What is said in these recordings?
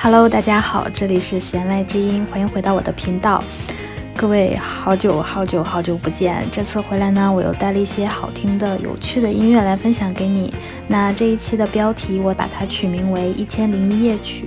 Hello，大家好，这里是弦外之音，欢迎回到我的频道。各位，好久好久好久不见！这次回来呢，我又带了一些好听的、有趣的音乐来分享给你。那这一期的标题，我把它取名为《一千零一夜曲》。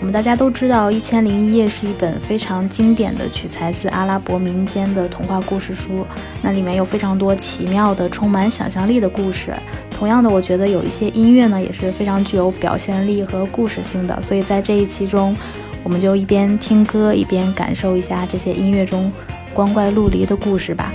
我们大家都知道，《一千零一夜》是一本非常经典的取材自阿拉伯民间的童话故事书，那里面有非常多奇妙的、充满想象力的故事。同样的，我觉得有一些音乐呢，也是非常具有表现力和故事性的。所以在这一期中，我们就一边听歌，一边感受一下这些音乐中光怪陆离的故事吧。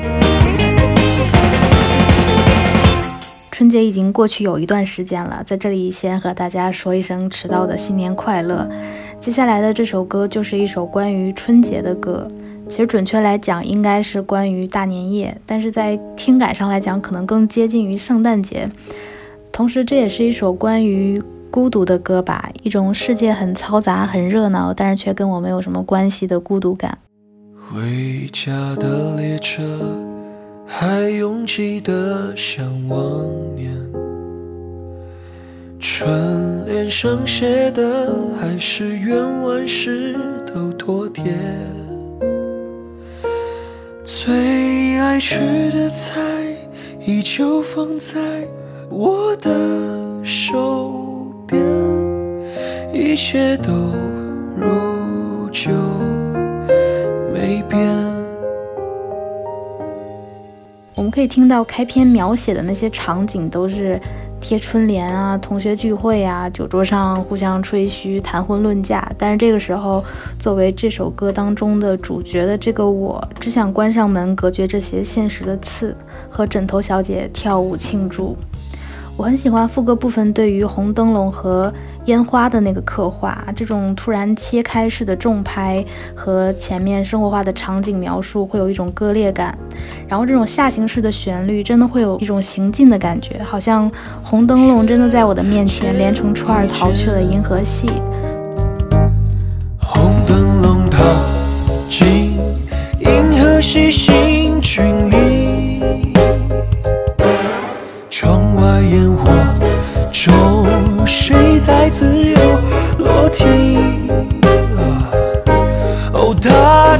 春节已经过去有一段时间了，在这里先和大家说一声迟到的新年快乐。接下来的这首歌就是一首关于春节的歌，其实准确来讲应该是关于大年夜，但是在听感上来讲可能更接近于圣诞节。同时，这也是一首关于。孤独的歌吧，一种世界很嘈杂、很热闹，但是却跟我没有什么关系的孤独感。回家的列车还拥挤的像往年，春联上写的还是愿万事都妥帖。最爱吃的菜依旧放在我的手。边，一切都如旧没变。我们可以听到开篇描写的那些场景，都是贴春联啊、同学聚会啊、酒桌上互相吹嘘、谈婚论嫁。但是这个时候，作为这首歌当中的主角的这个我，只想关上门，隔绝这些现实的刺，和枕头小姐跳舞庆祝。我很喜欢副歌部分对于红灯笼和烟花的那个刻画，这种突然切开式的重拍和前面生活化的场景描述会有一种割裂感，然后这种下行式的旋律真的会有一种行进的感觉，好像红灯笼真的在我的面前连成串逃去了银河系。红灯笼逃进银河系我中，谁在自由落体？哦，大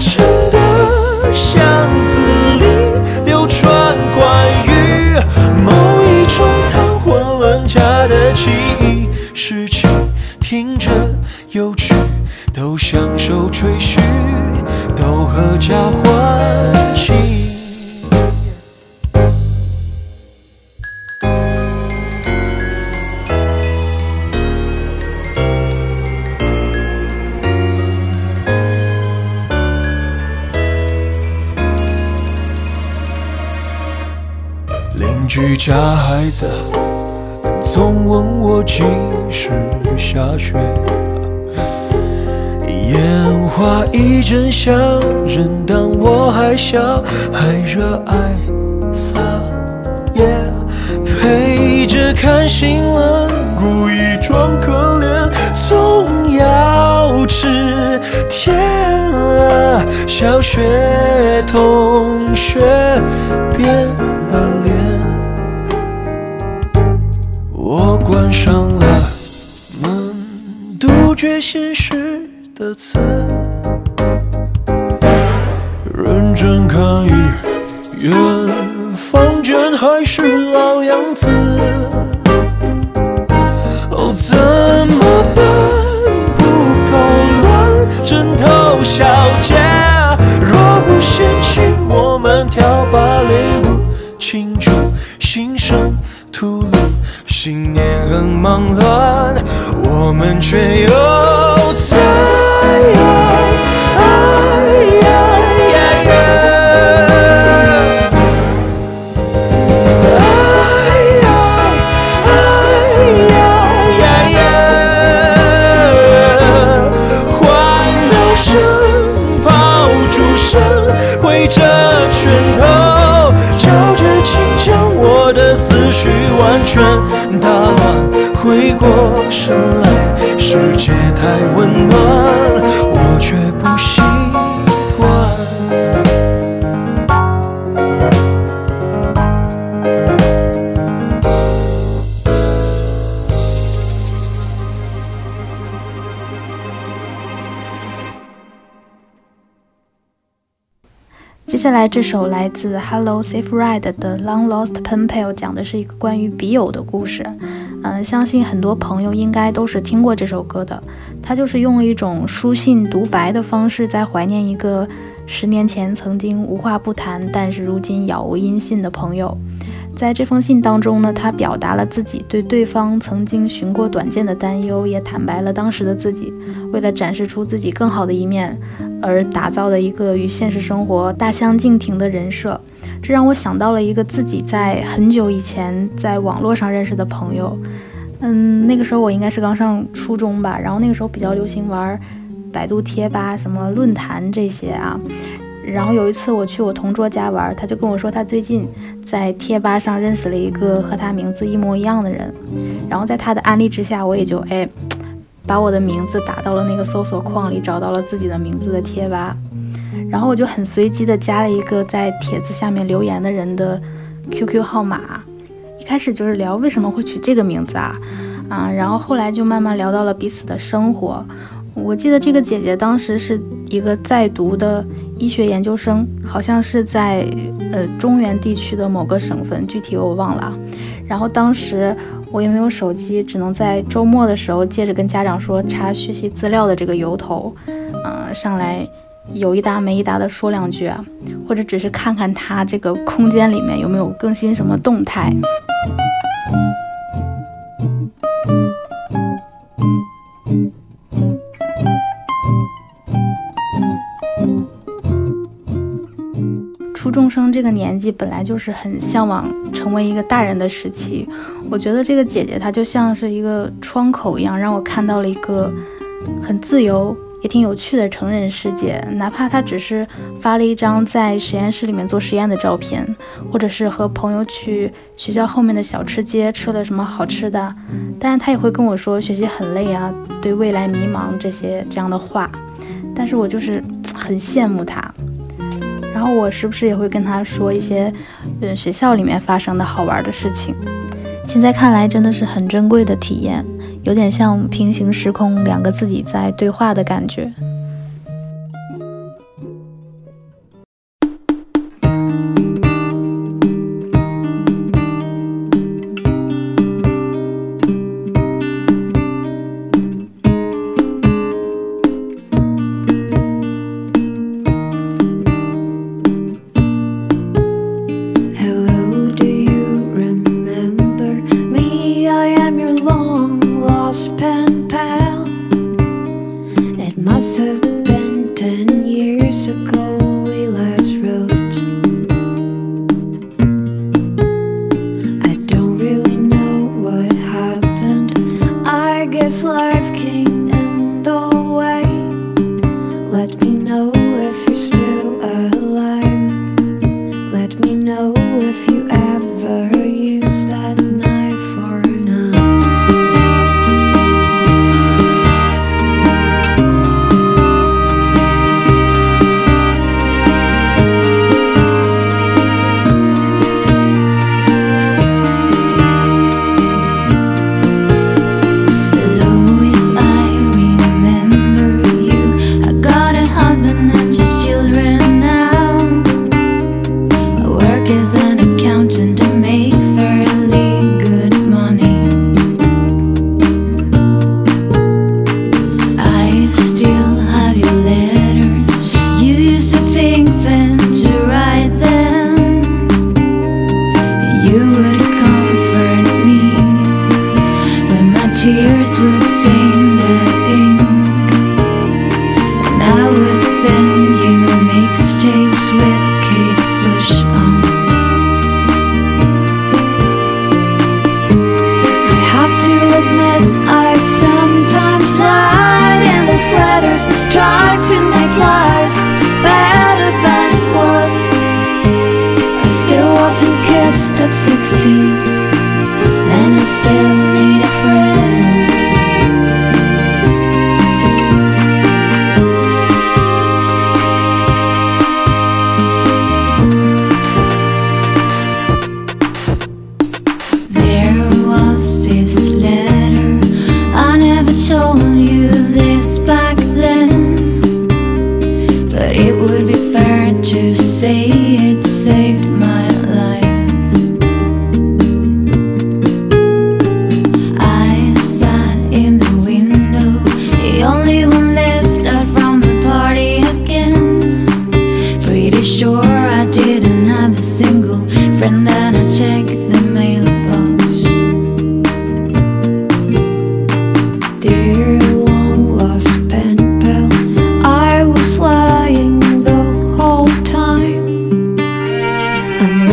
问我几时下雪，烟花一阵香，人当我还小还热爱撒野，陪着看新闻，故意装可怜，总要吃甜啊。小学同学变关上了门，杜绝现实的刺，认真看一眼，房间还是老样子。哦，怎么办？不够乱，枕头小姐，若不嫌弃，我们跳芭蕾们却又下来这首来自 Hello Safe Ride 的 Long Lost Pen Pal 讲的是一个关于笔友的故事。嗯，相信很多朋友应该都是听过这首歌的。他就是用了一种书信独白的方式，在怀念一个十年前曾经无话不谈，但是如今杳无音信的朋友。在这封信当中呢，他表达了自己对对方曾经寻过短见的担忧，也坦白了当时的自己为了展示出自己更好的一面而打造的一个与现实生活大相径庭的人设。这让我想到了一个自己在很久以前在网络上认识的朋友。嗯，那个时候我应该是刚上初中吧，然后那个时候比较流行玩百度贴吧、什么论坛这些啊。然后有一次我去我同桌家玩，他就跟我说他最近在贴吧上认识了一个和他名字一模一样的人，然后在他的安利之下，我也就哎把我的名字打到了那个搜索框里，找到了自己的名字的贴吧，然后我就很随机的加了一个在帖子下面留言的人的 QQ 号码，一开始就是聊为什么会取这个名字啊啊，然后后来就慢慢聊到了彼此的生活。我记得这个姐姐当时是一个在读的医学研究生，好像是在呃中原地区的某个省份，具体我忘了。然后当时我也没有手机，只能在周末的时候借着跟家长说查学习资料的这个由头，嗯，上来有一搭没一搭的说两句，或者只是看看他这个空间里面有没有更新什么动态。这个年纪本来就是很向往成为一个大人的时期，我觉得这个姐姐她就像是一个窗口一样，让我看到了一个很自由也挺有趣的成人世界。哪怕她只是发了一张在实验室里面做实验的照片，或者是和朋友去学校后面的小吃街吃了什么好吃的，当然她也会跟我说学习很累啊，对未来迷茫这些这样的话，但是我就是很羡慕她。然后我时不时也会跟他说一些，嗯，学校里面发生的好玩的事情。现在看来真的是很珍贵的体验，有点像平行时空两个自己在对话的感觉。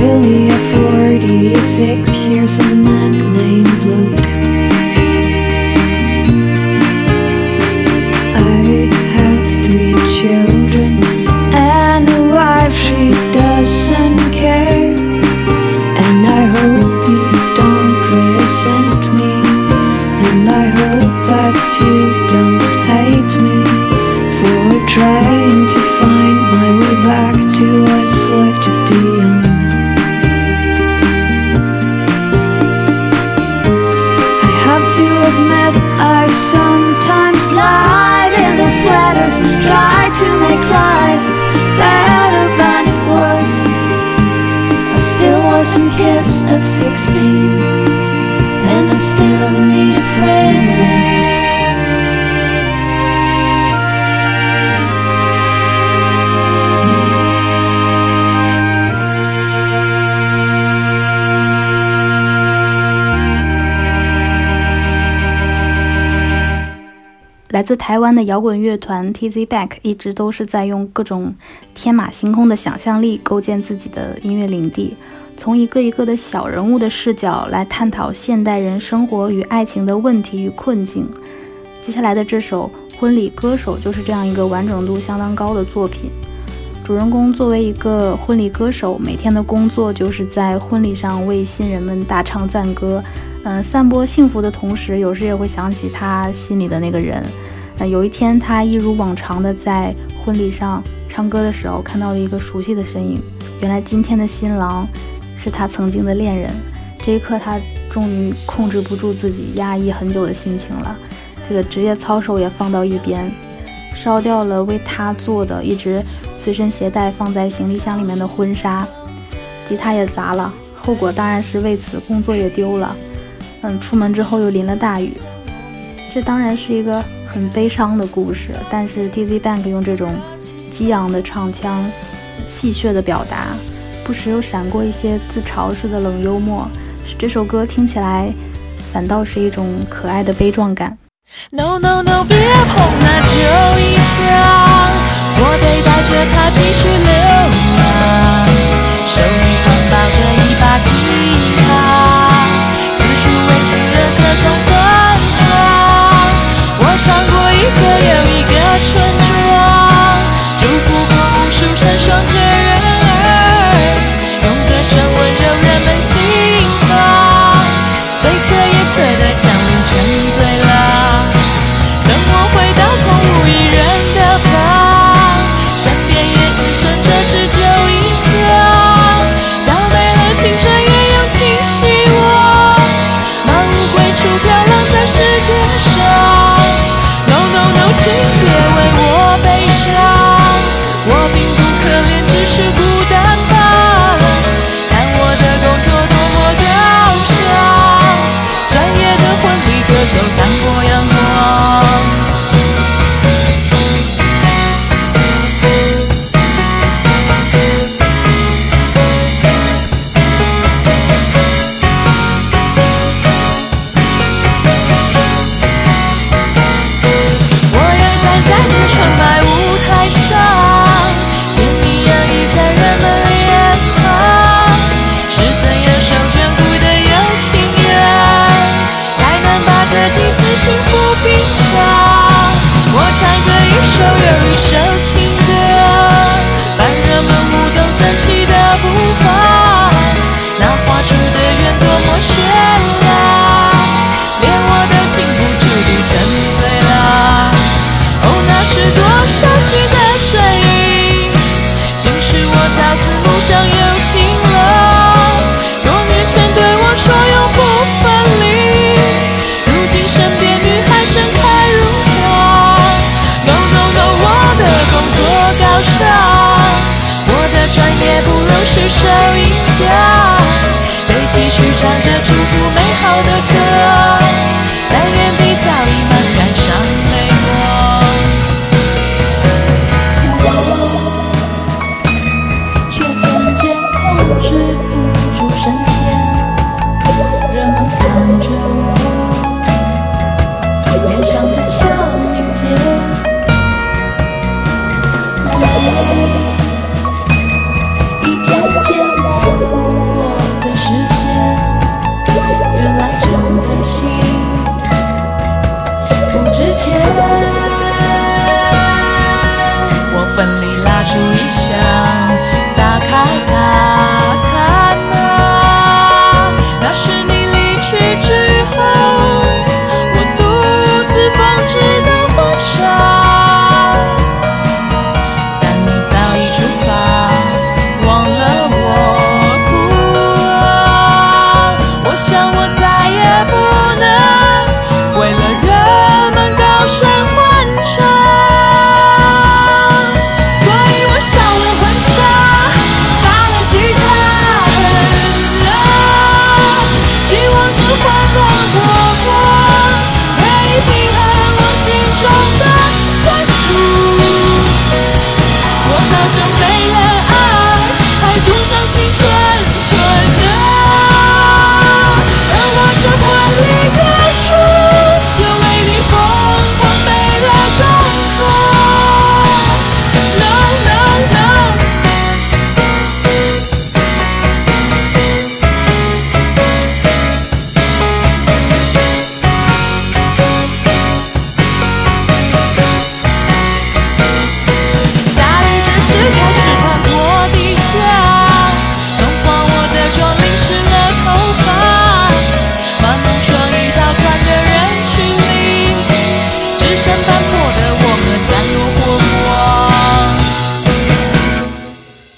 really a 46 years of a man named Blue《来自台湾的摇滚乐团 TZ Back 一直都是在用各种天马行空的想象力构建自己的音乐领地，从一个一个的小人物的视角来探讨现代人生活与爱情的问题与困境。接下来的这首《婚礼歌手》就是这样一个完整度相当高的作品。主人公作为一个婚礼歌手，每天的工作就是在婚礼上为新人们大唱赞歌，嗯、散播幸福的同时，有时也会想起他心里的那个人。呃，有一天，他一如往常的在婚礼上唱歌的时候，看到了一个熟悉的身影。原来今天的新郎是他曾经的恋人。这一刻，他终于控制不住自己压抑很久的心情了。这个职业操守也放到一边，烧掉了为他做的、一直随身携带放在行李箱里面的婚纱，吉他也砸了。后果当然是为此工作也丢了。嗯，出门之后又淋了大雨。这当然是一个很悲伤的故事，但是 Tizzy Bank 用这种激昂的唱腔、戏谑的表达，不时又闪过一些自嘲式的冷幽默，使这首歌听起来反倒是一种可爱的悲壮感。No No No，别碰那旧衣裳，我得带着它继续流浪。手里旁抱着一把吉他，四处为情人歌颂芬芳。我唱过一个又一个村庄，祝福过无数成双着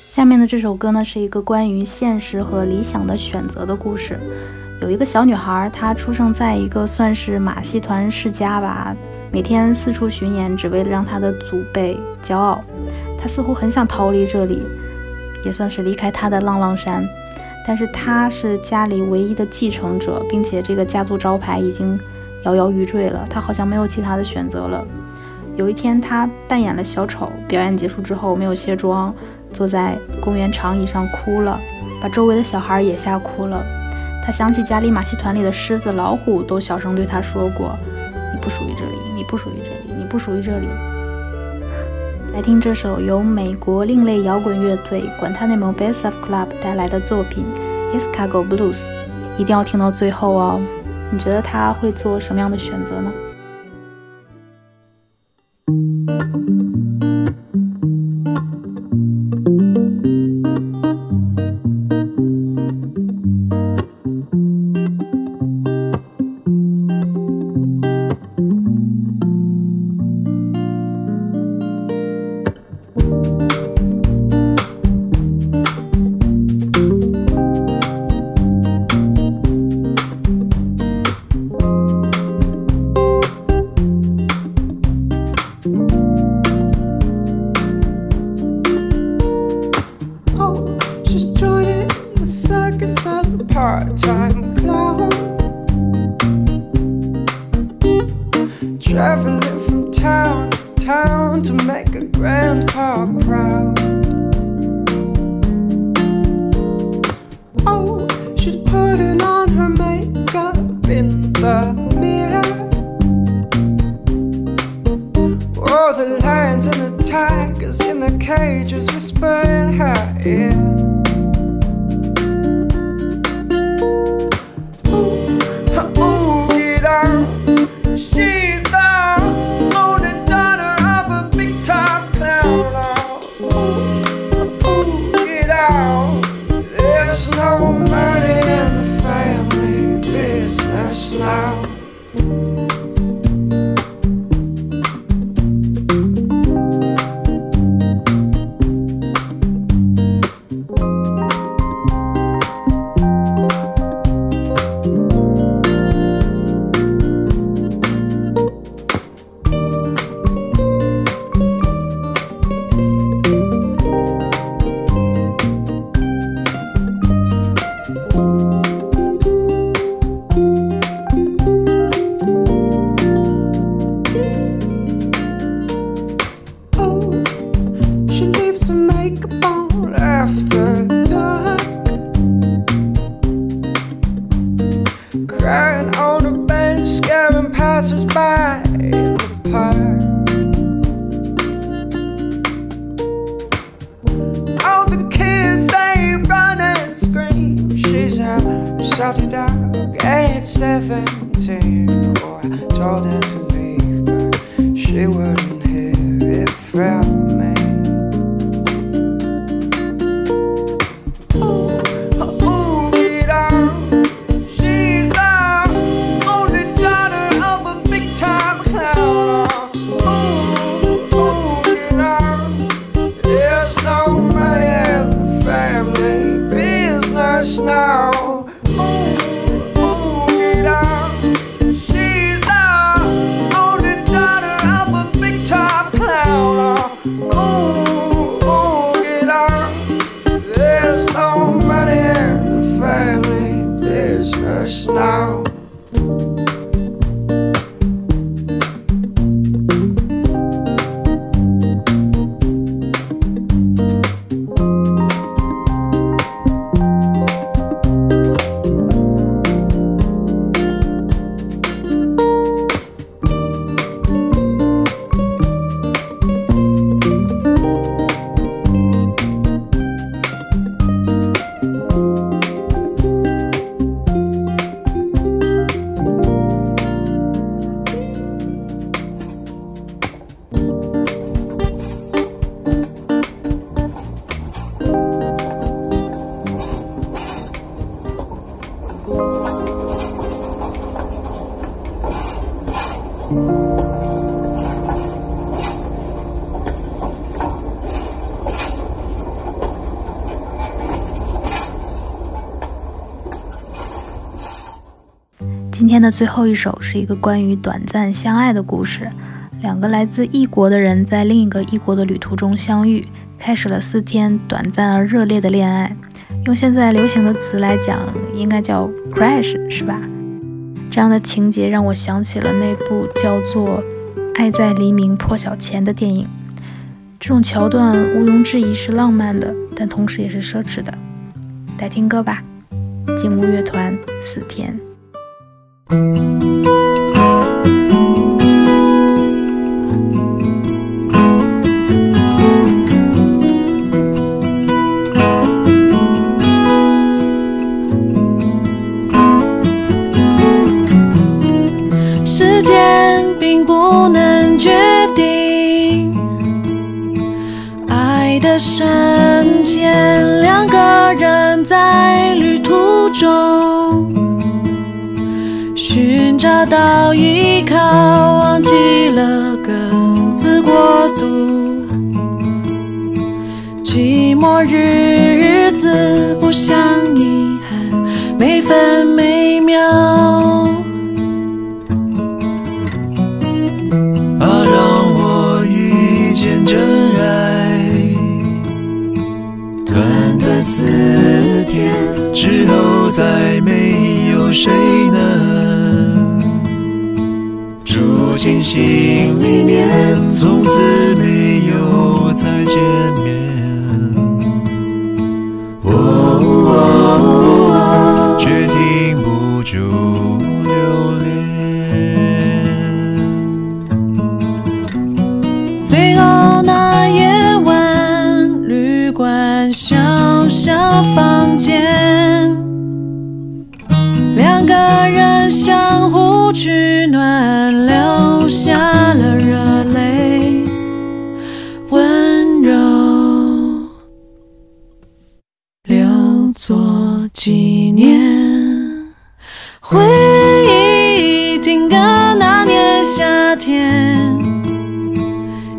下面的这首歌呢，是一个关于现实和理想的选择的故事。有一个小女孩，她出生在一个算是马戏团世家吧，每天四处巡演，只为了让她的祖辈骄傲。她似乎很想逃离这里，也算是离开她的浪浪山。但是她是家里唯一的继承者，并且这个家族招牌已经。摇摇欲坠了，他好像没有其他的选择了。有一天，他扮演了小丑，表演结束之后没有卸妆。坐在公园长椅上哭了，把周围的小孩也吓哭了。他想起家里马戏团里的狮子、老虎都小声对他说过：“你不属于这里，你不属于这里，你不属于这里。”来听这首由美国另类摇滚乐队 Guantanamo Bay Surf Club 带来的作品《Escargo Blues》，一定要听到最后哦！你觉得他会做什么样的选择呢？part-time clown Traveling from town to town to make a grandpa proud now. 今天的最后一首是一个关于短暂相爱的故事两个来自异国的人在另一个异国的旅途中相遇开始了四天短暂而热烈的恋爱。用现在流行的词来讲应该叫 crash 是吧？这样的情节让我想起了那部叫做《爱在黎明破晓前》的电影。这种桥段毋庸置疑是浪漫的，但同时也是奢侈的。来听歌吧，劲舞乐团《四天》。短短四天之后，再没有谁能。住进心里面，从此没年。回忆定格那年夏天。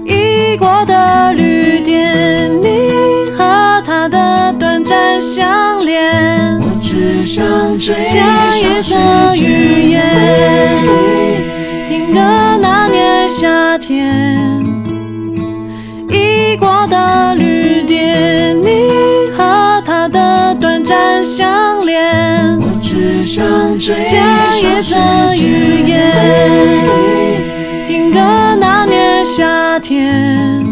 异国的旅店，你和他的短暂相恋，我只想追像一则寓言。定格那年夏天，异国的旅店，你和他的短暂相，想追下一则寓言。定格那年夏天，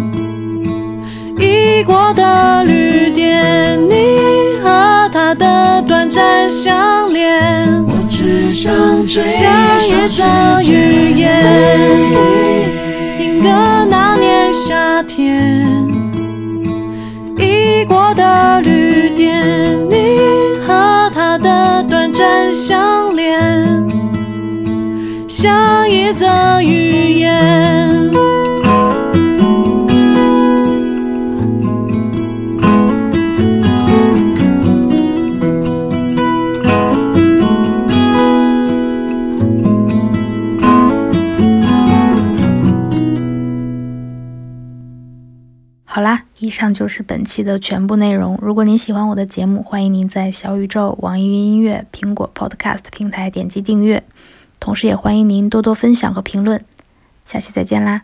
异国的旅店，你和他的短暂相恋，我只想追下一场雨。像一则寓言。好啦，以上就是本期的全部内容。如果您喜欢我的节目，欢迎您在小宇宙、网易云音乐、苹果 Podcast 平台点击订阅，同时也欢迎您多多分享和评论。下期再见啦！